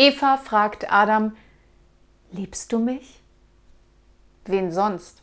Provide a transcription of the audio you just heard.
Eva fragt Adam, liebst du mich? Wen sonst?